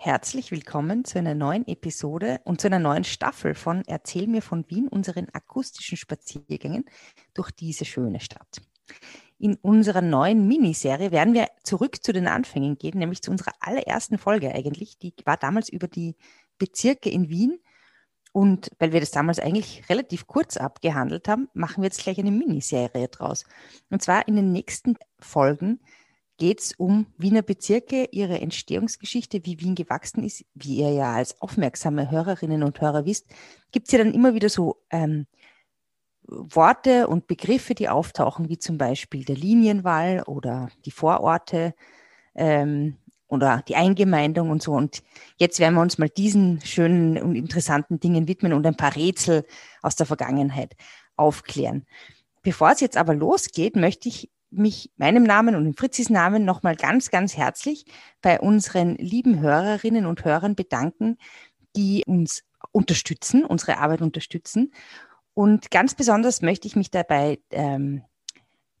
Herzlich willkommen zu einer neuen Episode und zu einer neuen Staffel von Erzähl mir von Wien, unseren akustischen Spaziergängen durch diese schöne Stadt. In unserer neuen Miniserie werden wir zurück zu den Anfängen gehen, nämlich zu unserer allerersten Folge eigentlich. Die war damals über die Bezirke in Wien. Und weil wir das damals eigentlich relativ kurz abgehandelt haben, machen wir jetzt gleich eine Miniserie draus. Und zwar in den nächsten Folgen geht es um Wiener Bezirke, ihre Entstehungsgeschichte, wie Wien gewachsen ist. Wie ihr ja als aufmerksame Hörerinnen und Hörer wisst, gibt es ja dann immer wieder so ähm, Worte und Begriffe, die auftauchen, wie zum Beispiel der Linienwall oder die Vororte ähm, oder die Eingemeindung und so. Und jetzt werden wir uns mal diesen schönen und interessanten Dingen widmen und ein paar Rätsel aus der Vergangenheit aufklären. Bevor es jetzt aber losgeht, möchte ich mich meinem Namen und in Fritzis Namen nochmal ganz, ganz herzlich bei unseren lieben Hörerinnen und Hörern bedanken, die uns unterstützen, unsere Arbeit unterstützen. Und ganz besonders möchte ich mich dabei ähm,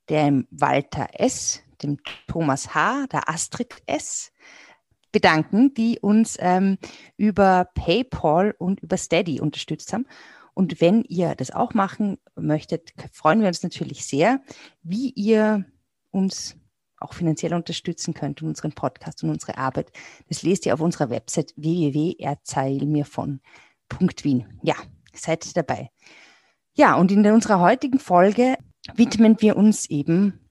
dem Walter S., dem Thomas H., der Astrid S. bedanken, die uns ähm, über PayPal und über Steady unterstützt haben. Und wenn ihr das auch machen möchtet, freuen wir uns natürlich sehr, wie ihr uns auch finanziell unterstützen könnt und unseren Podcast und unsere Arbeit. Das lest ihr auf unserer Website www.erzählmirvon.wien. Ja, seid dabei. Ja, und in unserer heutigen Folge widmen wir uns eben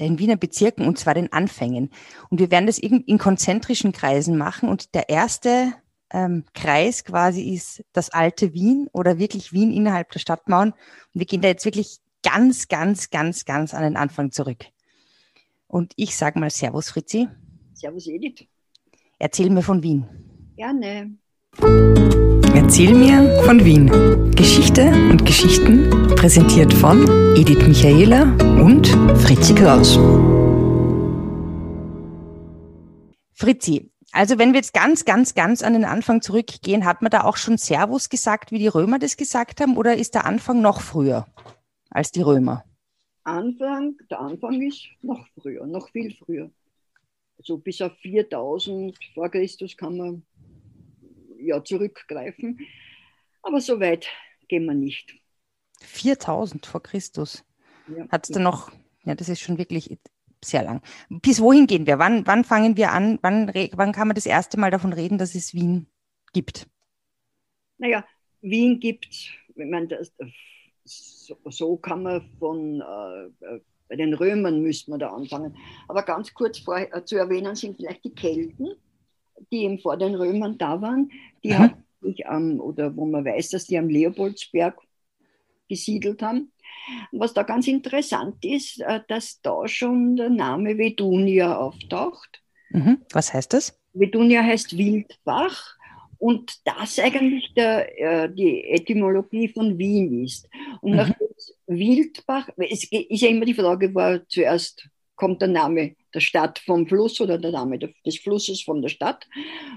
den Wiener Bezirken und zwar den Anfängen. Und wir werden das in konzentrischen Kreisen machen und der erste ähm, Kreis quasi ist das alte Wien oder wirklich Wien innerhalb der Stadtmauern. Und wir gehen da jetzt wirklich ganz, ganz, ganz, ganz an den Anfang zurück. Und ich sage mal Servus, Fritzi. Servus, Edith. Erzähl mir von Wien. Gerne. Erzähl mir von Wien. Geschichte und Geschichten präsentiert von Edith Michaela und Fritzi Kraus. Fritzi, also wenn wir jetzt ganz, ganz, ganz an den Anfang zurückgehen, hat man da auch schon Servus gesagt, wie die Römer das gesagt haben, oder ist der Anfang noch früher als die Römer? Anfang, der Anfang ist noch früher, noch viel früher. Also bis auf 4000 vor Christus kann man ja zurückgreifen. Aber so weit gehen wir nicht. 4000 vor Christus. Ja. Hat es dann noch, ja, das ist schon wirklich sehr lang. Bis wohin gehen wir? Wann, wann fangen wir an? Wann, wann kann man das erste Mal davon reden, dass es Wien gibt? Naja, Wien gibt, wenn man das, so, so kann man von äh, bei den Römern müsste man da anfangen. Aber ganz kurz vor, äh, zu erwähnen sind vielleicht die Kelten, die eben vor den Römern da waren, die mhm. haben sich am, oder wo man weiß, dass die am Leopoldsberg gesiedelt haben. Was da ganz interessant ist, äh, dass da schon der Name Vedunia auftaucht. Mhm. Was heißt das? Vedunia heißt Wildbach und das eigentlich der, äh, die Etymologie von Wien ist. Und mhm. nach Wildbach, es ist ja immer die Frage, war zuerst kommt der Name der Stadt vom Fluss oder der Name des Flusses von der Stadt.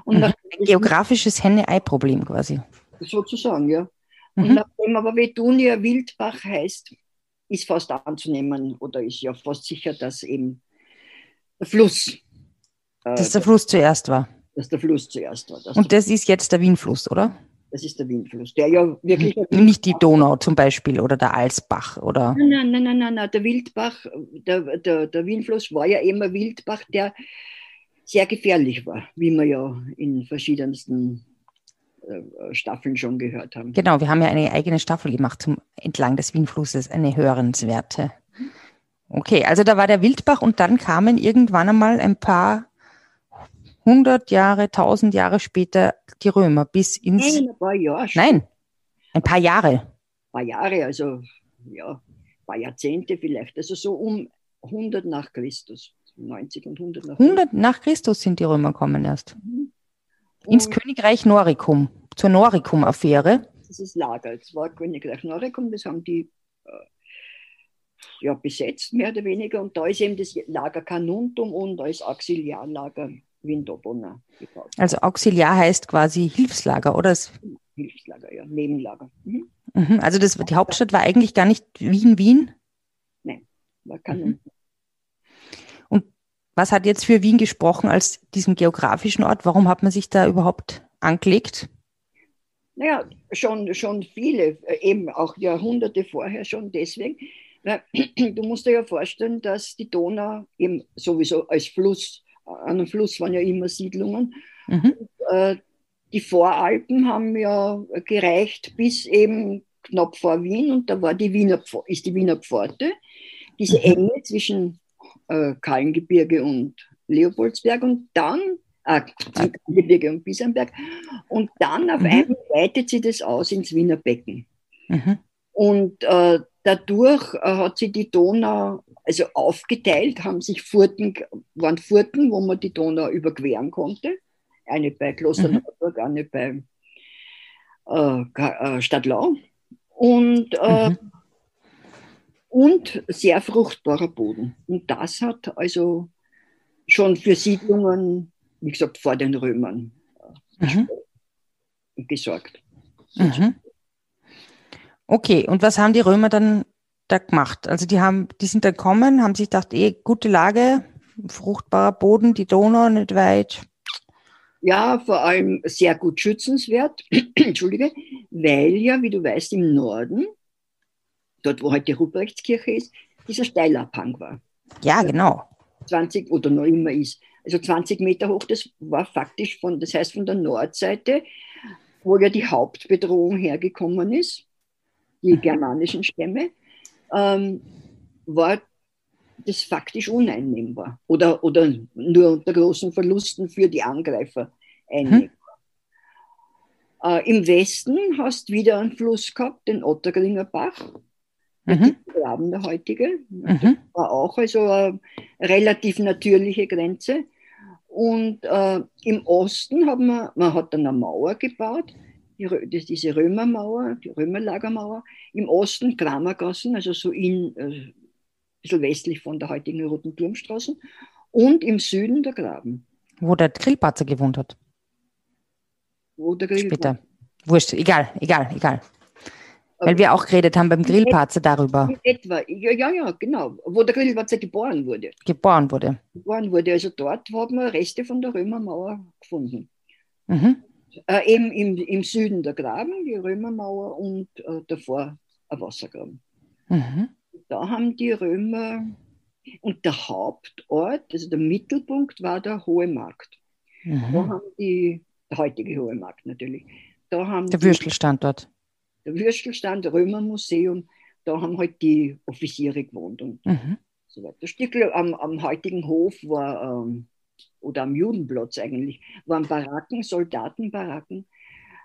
Und mhm. Ein geografisches Henne-Ei-Problem quasi. Sozusagen, ja. Mhm. Und nachdem aber Vetunia Wildbach heißt, ist fast anzunehmen oder ist ja fast sicher, dass eben der Fluss. Äh, dass der Fluss zuerst war. Dass der Fluss zuerst war. Und das ist jetzt der Wienfluss, oder? Das ist der Windfluss, der ja wirklich. Nicht die Donau zum Beispiel oder der Alsbach, oder? Nein, nein, nein, nein, nein. Der Wildbach, der, der, der Windfluss war ja immer Wildbach, der sehr gefährlich war, wie wir ja in verschiedensten äh, Staffeln schon gehört haben. Genau, wir haben ja eine eigene Staffel gemacht zum entlang des Wienflusses, eine hörenswerte. Okay, also da war der Wildbach und dann kamen irgendwann einmal ein paar hundert Jahre, tausend Jahre später die Römer bis ins. Nein, ein paar Jahre. Nein, ein paar Jahre. Ein paar Jahre, also ja, ein paar Jahrzehnte vielleicht. Also so um 100 nach Christus. 90 und 100 nach 100 nach Christus sind die Römer gekommen erst. Mhm ins Königreich Noricum, zur Noricum-Affäre. Das ist Lager. Es war Königreich Noricum, das haben die äh, ja, besetzt, mehr oder weniger. Und da ist eben das Lager Canuntum und da ist Auxiliarlager Gebaut. Also Auxiliar heißt quasi Hilfslager, oder? Hilfslager, ja, Nebenlager. Mhm. Mhm, also das, die Hauptstadt war eigentlich gar nicht Wien, Wien? Nein, war Canuntum. Und was hat jetzt für Wien gesprochen als diesen geografischen Ort? Warum hat man sich da überhaupt angelegt? Naja, schon, schon viele, äh, eben auch Jahrhunderte vorher schon deswegen. Weil, du musst dir ja vorstellen, dass die Donau eben sowieso als Fluss, an einem Fluss waren ja immer Siedlungen. Mhm. Und, äh, die Voralpen haben ja gereicht bis eben knapp vor Wien und da war die Wiener, ist die Wiener Pforte. Diese mhm. Enge zwischen äh, Kallengebirge und Leopoldsberg und dann äh, Gebirge und Bisernberg und dann auf mhm. einmal weitet sie das aus ins Wiener Becken. Mhm. Und äh, dadurch äh, hat sie die Donau also aufgeteilt, haben sich Furten, waren Furten, wo man die Donau überqueren konnte. Eine bei Kloster mhm. Eine bei äh, äh Stadtlau. Und äh, mhm und sehr fruchtbarer Boden. Und das hat also schon für Siedlungen, wie gesagt, vor den Römern mhm. gesorgt. Mhm. Okay, und was haben die Römer dann da gemacht? Also die haben, die sind dann gekommen, haben sich gedacht, eh, gute Lage, fruchtbarer Boden, die Donau nicht weit. Ja, vor allem sehr gut schützenswert, Entschuldige, weil ja, wie du weißt, im Norden dort wo heute Ruprechtskirche ist, dieser Steilabhang war. Ja, genau. 20 oder noch immer ist. Also 20 Meter hoch, das war faktisch von, das heißt von der Nordseite, wo ja die Hauptbedrohung hergekommen ist, die mhm. germanischen Stämme, ähm, war das faktisch uneinnehmbar oder, oder nur unter großen Verlusten für die Angreifer einnehmbar. Hm. Äh, Im Westen hast du wieder einen Fluss gehabt, den Ottergringer Bach, mhm. Graben der heutige. Mhm. war auch also eine relativ natürliche Grenze. Und äh, im Osten hat man, man hat dann eine Mauer gebaut, die, diese Römermauer, die Römerlagermauer. Im Osten Kramergassen, also so in, äh, ein bisschen westlich von der heutigen Roten Turmstraße. Und im Süden der Graben. Wo der Grillparzer gewohnt hat. Wo der Grill Später. Wurscht, egal, egal, egal. Weil wir auch geredet haben beim Grillparze darüber. Etwa, ja, ja, ja, genau. Wo der Grillparze geboren wurde. Geboren wurde. Geboren wurde. Also dort haben wir Reste von der Römermauer gefunden. Mhm. Äh, eben im, im Süden der Graben, die Römermauer und äh, davor ein Wassergraben. Mhm. Da haben die Römer, und der Hauptort, also der Mittelpunkt war der Hohe Markt. Mhm. Da haben die, der heutige Hohe Markt natürlich. Da haben der Würstelstandort der Würstelstand, Römermuseum, da haben halt die Offiziere gewohnt und mhm. so weiter. Stückel am, am heutigen Hof war, ähm, oder am Judenplatz eigentlich, waren Baracken, Soldatenbaracken.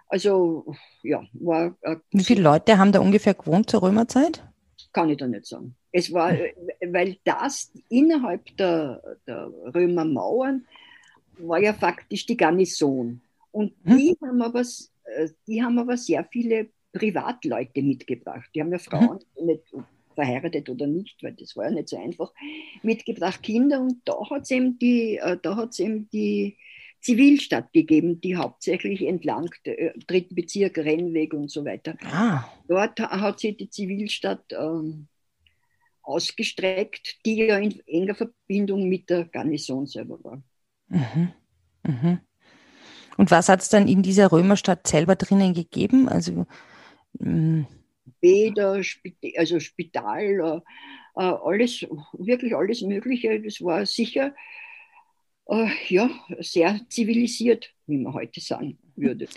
Also, ja, war. Äh, Wie viele Leute haben da ungefähr gewohnt zur Römerzeit? Kann ich da nicht sagen. Es war, mhm. weil das innerhalb der, der Römermauern war ja faktisch die Garnison. Und mhm. die, haben aber, äh, die haben aber sehr viele Privatleute mitgebracht. Die haben ja Frauen, mhm. nicht verheiratet oder nicht, weil das war ja nicht so einfach, mitgebracht, Kinder. Und da hat es eben, die, äh, eben die Zivilstadt gegeben, die hauptsächlich entlang der äh, dritten Bezirk, Rennweg und so weiter. Ah. Dort hat sich die Zivilstadt ähm, ausgestreckt, die ja in enger Verbindung mit der Garnison selber war. Mhm. Mhm. Und was hat es dann in dieser Römerstadt selber drinnen gegeben? Also Bäder, also Spital, äh, äh, alles, wirklich alles Mögliche. Das war sicher äh, ja, sehr zivilisiert, wie man heute sagen würde.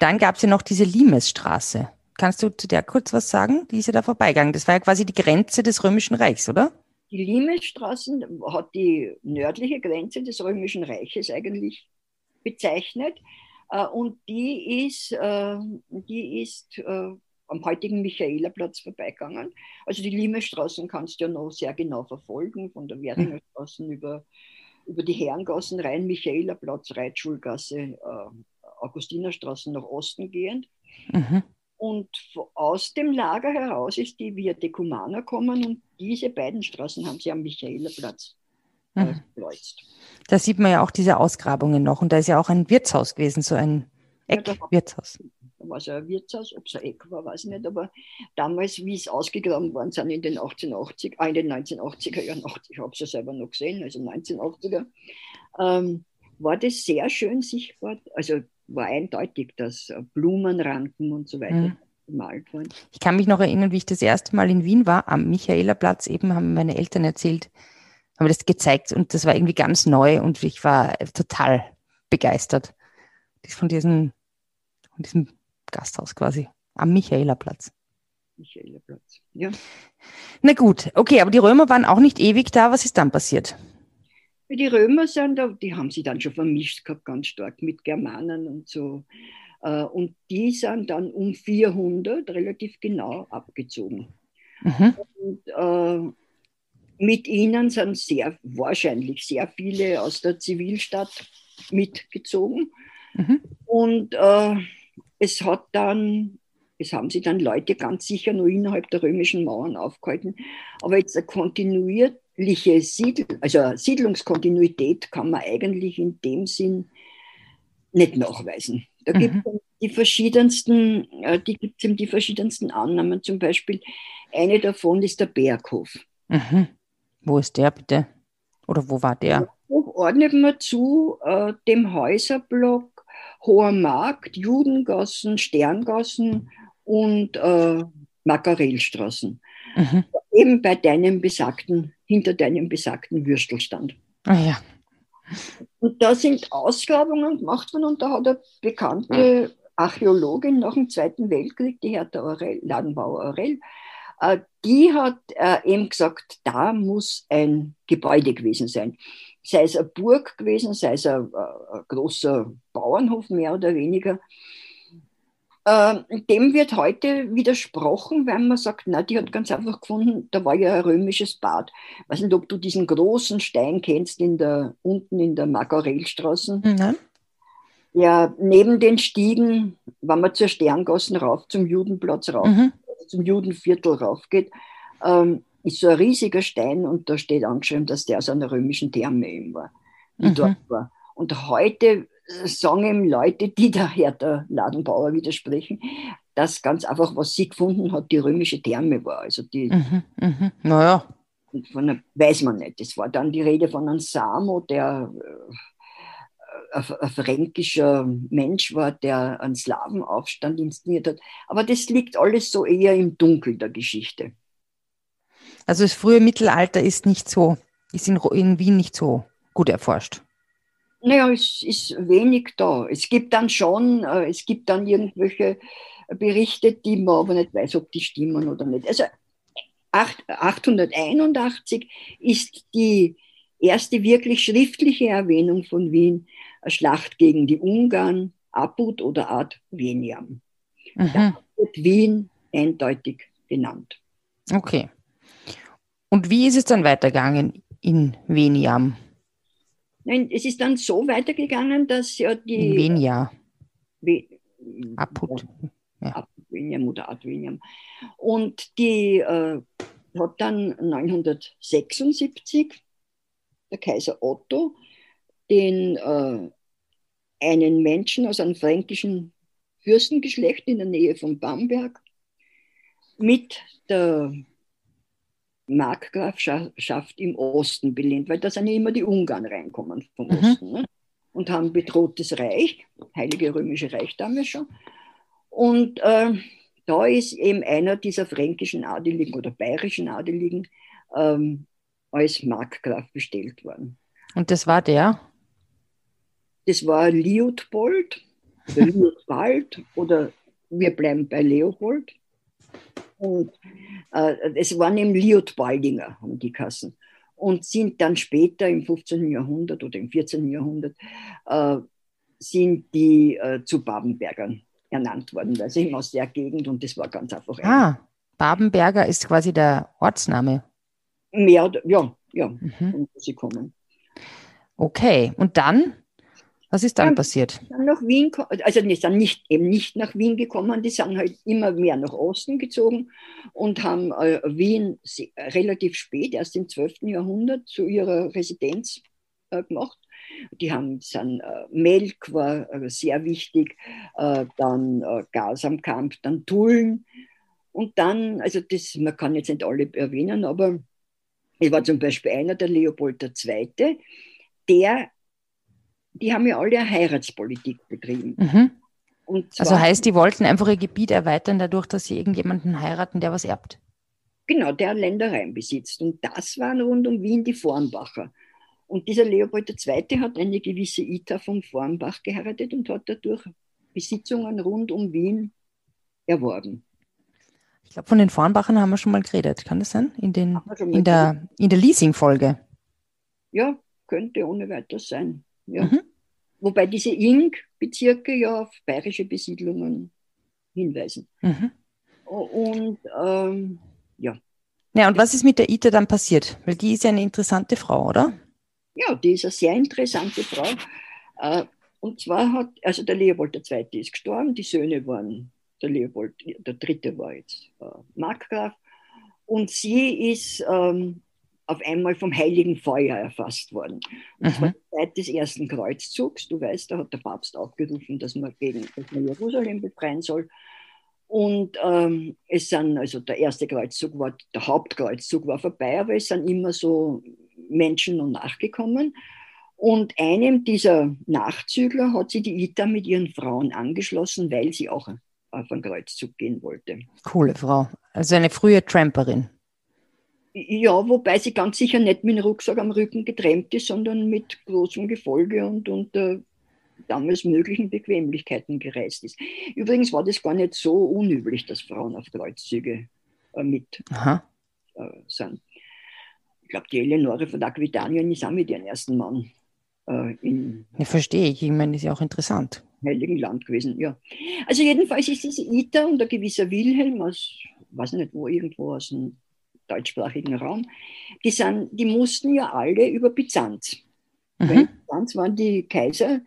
Dann gab es ja noch diese Limesstraße. Kannst du zu der kurz was sagen? Die ist ja da vorbeigegangen. Das war ja quasi die Grenze des Römischen Reichs, oder? Die Limesstraße hat die nördliche Grenze des Römischen Reiches eigentlich bezeichnet. Und die ist, die ist am heutigen Michaelerplatz vorbeigegangen. Also die Limestraßen kannst du ja noch sehr genau verfolgen, von der Währinger Straße über, über die Herrengassen rein, Michaelerplatz, Reitschulgasse, Augustinerstraße nach Osten gehend. Mhm. Und aus dem Lager heraus ist die Via Decumana gekommen und diese beiden Straßen haben sie am Michaelerplatz mhm. Da sieht man ja auch diese Ausgrabungen noch. Und da ist ja auch ein Wirtshaus gewesen, so ein Eckwirtshaus. Ja, war es ein Wirtshaus, ob es ein Eck war, weiß ich nicht, aber damals, wie es ausgegraben worden sind in den 1880, äh, in den 1980er Jahren, ich habe es ja selber noch gesehen, also 1980er, ähm, war das sehr schön sichtbar. Also war eindeutig, dass äh, Blumenranken und so weiter mhm. gemalt wurden. Ich kann mich noch erinnern, wie ich das erste Mal in Wien war, am Michaelerplatz, eben haben meine Eltern erzählt, haben mir das gezeigt und das war irgendwie ganz neu und ich war total begeistert von diesem, von diesem Gasthaus quasi am Michaelerplatz. Michaelerplatz, ja. Na gut, okay, aber die Römer waren auch nicht ewig da. Was ist dann passiert? Die Römer sind da, die haben sich dann schon vermischt gehabt, ganz stark mit Germanen und so. Äh, und die sind dann um 400 relativ genau abgezogen. Mhm. Und äh, mit ihnen sind sehr wahrscheinlich sehr viele aus der Zivilstadt mitgezogen. Mhm. Und äh, es hat dann, es haben sich dann Leute ganz sicher nur innerhalb der römischen Mauern aufgehalten. Aber jetzt eine kontinuierliche Siedl also Siedlungskontinuität kann man eigentlich in dem Sinn nicht nachweisen. Da mhm. gibt es die verschiedensten, äh, die gibt es die verschiedensten Annahmen. Zum Beispiel eine davon ist der Berghof. Mhm. Wo ist der bitte? Oder wo war der? Ordnet man zu äh, dem Häuserblock Hoher Markt, Judengassen, Sterngassen und äh, Makarelstraßen. Mhm. Eben bei deinem besagten, hinter deinem besagten Würstelstand. Ah ja. Und da sind Ausgrabungen gemacht worden und da hat eine bekannte Archäologin nach dem Zweiten Weltkrieg, die Hertha Aurel, Ladenbauer Aurel, äh, die hat äh, eben gesagt, da muss ein Gebäude gewesen sein sei es eine Burg gewesen, sei es ein, ein großer Bauernhof mehr oder weniger. Ähm, dem wird heute widersprochen, weil man sagt, na, die hat ganz einfach gefunden, da war ja ein römisches Bad. Ich weiß nicht, ob du diesen großen Stein kennst in der, unten in der Margarellstraße. Mhm. Ja, neben den Stiegen, wenn man zur Sterngassen rauf, zum Judenplatz rauf, mhm. zum Judenviertel raufgeht, ähm, ist so ein riesiger Stein und da steht angeschrieben, dass der aus einer römischen Therme eben war, die mhm. dort war. Und heute äh, sagen ihm Leute, die daher der Ladenbauer widersprechen, dass ganz einfach, was sie gefunden hat, die römische Therme war. Also die, mhm, mhm. Naja. Von weiß man nicht. Es war dann die Rede von einem Samo, der äh, ein, ein fränkischer Mensch war, der einen Slawenaufstand inszeniert hat. Aber das liegt alles so eher im Dunkel der Geschichte. Also das frühe Mittelalter ist nicht so, ist in, in Wien nicht so gut erforscht. Naja, es ist wenig da. Es gibt dann schon, äh, es gibt dann irgendwelche Berichte, die man aber nicht weiß, ob die stimmen oder nicht. Also 881 ist die erste wirklich schriftliche Erwähnung von Wien, eine Schlacht gegen die Ungarn, Apud oder Ad Veniam. Mhm. Da wird Wien eindeutig genannt. Okay. Und wie ist es dann weitergegangen in Veniam? Nein, es ist dann so weitergegangen, dass ja die. In Venia. We, Aput. Ja. Veniam oder Adveniam. Und die äh, hat dann 976 der Kaiser Otto den äh, einen Menschen aus einem fränkischen Fürstengeschlecht in der Nähe von Bamberg mit der Markgrafschaft im Osten belehnt, weil da sind ja immer die Ungarn reinkommen vom mhm. Osten ne? und haben bedrohtes Reich, Heilige Römische Reich damals schon. Und äh, da ist eben einer dieser fränkischen Adeligen oder bayerischen Adeligen ähm, als Markgraf bestellt worden. Und das war der? Das war Liutpold, Liutwald oder wir bleiben bei Leopold. Und äh, es waren eben Liotbaldinger, haben die Kassen. Und sind dann später im 15. Jahrhundert oder im 14. Jahrhundert äh, sind die äh, zu Babenbergern ernannt worden, also eben aus der Gegend und das war ganz einfach. Ah, Babenberger ist quasi der Ortsname. Mehr oder, ja, ja, mhm. sie kommen. Okay, und dann was ist dann, dann passiert? Dann nach Wien, also die sind nicht, eben nicht nach Wien gekommen, die sind halt immer mehr nach Osten gezogen und haben äh, Wien relativ spät, erst im 12. Jahrhundert, zu ihrer Residenz äh, gemacht. Die haben dann äh, Melk war äh, sehr wichtig, äh, dann äh, Gas am Kampf, dann Tullen. Und dann, also das, man kann jetzt nicht alle erwähnen, aber es war zum Beispiel einer, der Leopold II., der, die haben ja alle eine Heiratspolitik betrieben. Mhm. also heißt, die wollten einfach ihr Gebiet erweitern, dadurch, dass sie irgendjemanden heiraten, der was erbt. Genau, der Ländereien besitzt. Und das waren rund um Wien die Vornbacher. Und dieser Leopold II. hat eine gewisse Ita von Vornbach geheiratet und hat dadurch Besitzungen rund um Wien erworben. Ich glaube, von den Vornbachern haben wir schon mal geredet. Kann das sein? In, den, in der, in der Leasing-Folge. Ja, könnte ohne weiteres sein. Ja. Mhm. Wobei diese Ing-Bezirke ja auf bayerische Besiedlungen hinweisen. Mhm. Und ähm, ja. Ja, und was ist mit der Ita dann passiert? Weil die ist ja eine interessante Frau, oder? Ja, die ist eine sehr interessante Frau. Äh, und zwar hat, also der Leopold II. ist gestorben, die Söhne waren, der Leopold, der dritte war jetzt äh, Markgraf. Und sie ist ähm, auf einmal vom heiligen Feuer erfasst worden. Und zwar mhm. Zeit des ersten Kreuzzugs. Du weißt, da hat der Papst aufgerufen, dass man, gegen, dass man Jerusalem befreien soll. Und ähm, es sind, also der erste Kreuzzug war, der Hauptkreuzzug war vorbei, aber es sind immer so Menschen noch nachgekommen. Und einem dieser Nachzügler hat sie die Ita mit ihren Frauen angeschlossen, weil sie auch auf einen Kreuzzug gehen wollte. Coole Frau. Also eine frühe Tramperin. Ja, wobei sie ganz sicher nicht mit dem Rucksack am Rücken getrennt ist, sondern mit großem Gefolge und unter damals möglichen Bequemlichkeiten gereist ist. Übrigens war das gar nicht so unüblich, dass Frauen auf Kreuzzüge äh, mit äh, sind. Ich glaube, die Eleonore von Aquitanien ist auch mit ihrem ersten Mann äh, in. Ja, verstehe ich. Ich meine, das ist ja auch interessant. Heiligen Land gewesen, ja. Also, jedenfalls ist diese Ita und ein gewisser Wilhelm aus, weiß nicht wo, irgendwo aus dem deutschsprachigen Raum, die, sind, die mussten ja alle über Byzanz. Mhm. Byzanz waren die Kaiser,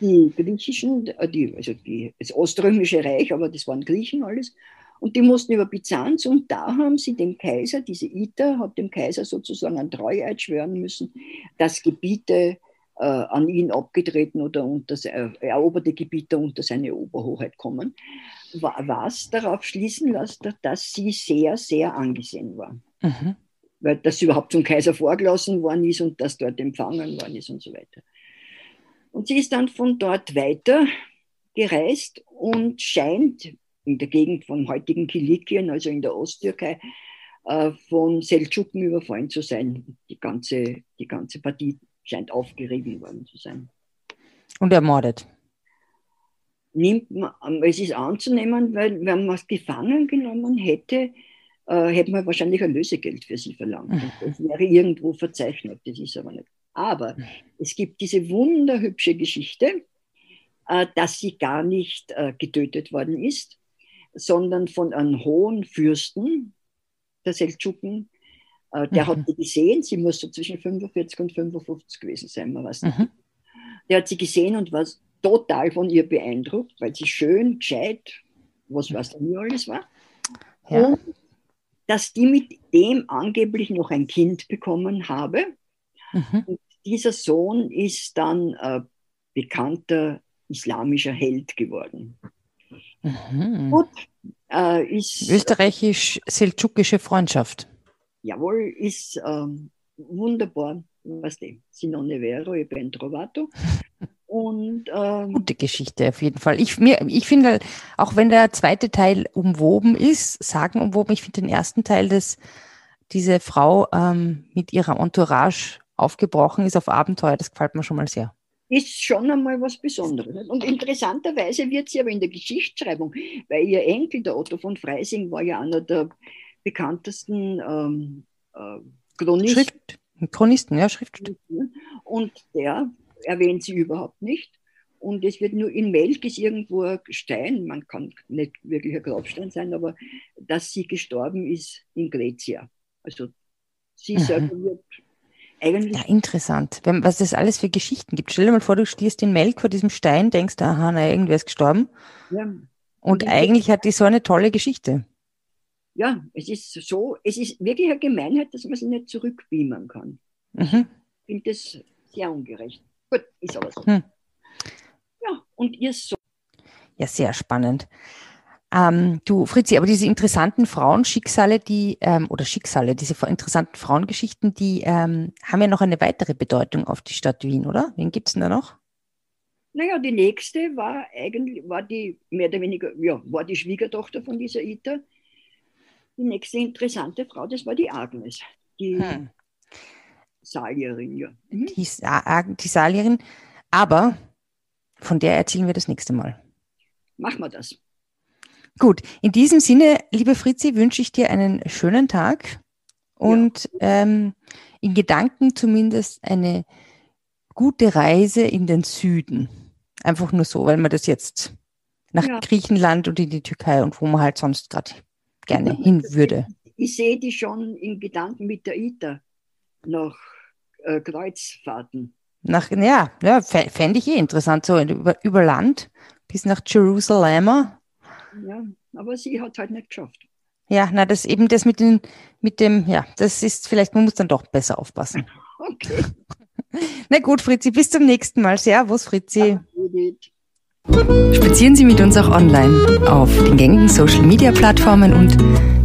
die griechischen, äh, die, also die, das Oströmische Reich, aber das waren Griechen alles. Und die mussten über Byzanz und da haben sie dem Kaiser, diese Ita hat dem Kaiser sozusagen ein Treueid schwören müssen, dass Gebiete äh, an ihn abgetreten oder unter äh, eroberte Gebiete unter seine Oberhoheit kommen, was darauf schließen lässt, dass sie sehr, sehr angesehen war. Mhm. Weil das überhaupt zum Kaiser vorgelassen worden ist und das dort empfangen worden ist und so weiter. Und sie ist dann von dort weiter gereist und scheint in der Gegend von heutigen Kilikien, also in der Osttürkei, äh, von Seldschuken überfallen zu sein. Die ganze, die ganze Partie scheint aufgerieben worden zu sein. Und ermordet? Nimmt man, es ist anzunehmen, weil wenn man es gefangen genommen hätte, äh, hätte man wahrscheinlich ein Lösegeld für sie verlangt. Mhm. Das wäre irgendwo verzeichnet, das ist aber nicht. Aber es gibt diese wunderhübsche Geschichte, äh, dass sie gar nicht äh, getötet worden ist, sondern von einem hohen Fürsten der Seldschuken. Äh, der mhm. hat sie gesehen, sie muss so zwischen 45 und 55 gewesen sein, man weiß nicht. Mhm. Der hat sie gesehen und war total von ihr beeindruckt, weil sie schön, gescheit, was weiß ich, alles war. Ja. Und dass die mit dem angeblich noch ein Kind bekommen habe. Mhm. Und dieser Sohn ist dann äh, bekannter islamischer Held geworden. Mhm. Gut, äh, ist. Österreichisch-seldschukische Freundschaft. Jawohl, ist äh, wunderbar. Was dem? Sinone vero e ben trovato. Und, ähm, Gute Geschichte auf jeden Fall. Ich, ich finde, auch wenn der zweite Teil umwoben ist, sagen umwoben, ich finde den ersten Teil, dass diese Frau ähm, mit ihrer Entourage aufgebrochen ist auf Abenteuer, das gefällt mir schon mal sehr. Ist schon einmal was Besonderes. Und interessanterweise wird sie aber in der Geschichtsschreibung, weil ihr Enkel, der Otto von Freising, war ja einer der bekanntesten ähm, äh, Chronisten. Schrift, Chronisten, ja, Schriftsteller. Und der erwähnt sie überhaupt nicht. Und es wird nur in Melk ist irgendwo ein Stein, man kann nicht wirklich ein Grabstein sein, aber dass sie gestorben ist in Grecia. Also sie mhm. wird eigentlich. Ja, interessant. Wenn, was es alles für Geschichten gibt. Stell dir mal vor, du stehst in Melk vor diesem Stein, denkst, aha, na, irgendwer ist gestorben. Ja. Und, und eigentlich hat die so eine tolle Geschichte. Ja, es ist so, es ist wirklich eine Gemeinheit, dass man sie nicht zurückbeamen kann. Mhm. Ich finde das sehr ungerecht. Gut, ist aber so. Hm. Ja, und ihr so. Ja, sehr spannend. Ähm, du, Fritzi, aber diese interessanten Frauenschicksale, die, ähm, oder Schicksale, diese interessanten Frauengeschichten, die ähm, haben ja noch eine weitere Bedeutung auf die Stadt Wien, oder? Wen gibt es denn da noch? Naja, die nächste war eigentlich, war die mehr oder weniger, ja, war die Schwiegertochter von dieser Ita. Die nächste interessante Frau, das war die Agnes, die hm. Salierin, ja. Mhm. Die, die Salierin, aber von der erzählen wir das nächste Mal. Machen wir das. Gut, in diesem Sinne, liebe Fritzi, wünsche ich dir einen schönen Tag und ja. ähm, in Gedanken zumindest eine gute Reise in den Süden. Einfach nur so, weil man das jetzt nach ja. Griechenland und in die Türkei und wo man halt sonst gerade gerne hin würde. Ich sehe die schon in Gedanken mit der ITA nach äh, Kreuzfahrten. Nach, ja, ja fände ich eh interessant, so über, über Land bis nach Jerusalem ja, aber sie hat halt nicht geschafft. Ja, na, das eben das mit, den, mit dem, ja, das ist vielleicht, man muss dann doch besser aufpassen. Okay. na gut, Fritzi, bis zum nächsten Mal. Servus, Fritzi. Spazieren Sie mit uns auch online auf den gängigen Social Media Plattformen und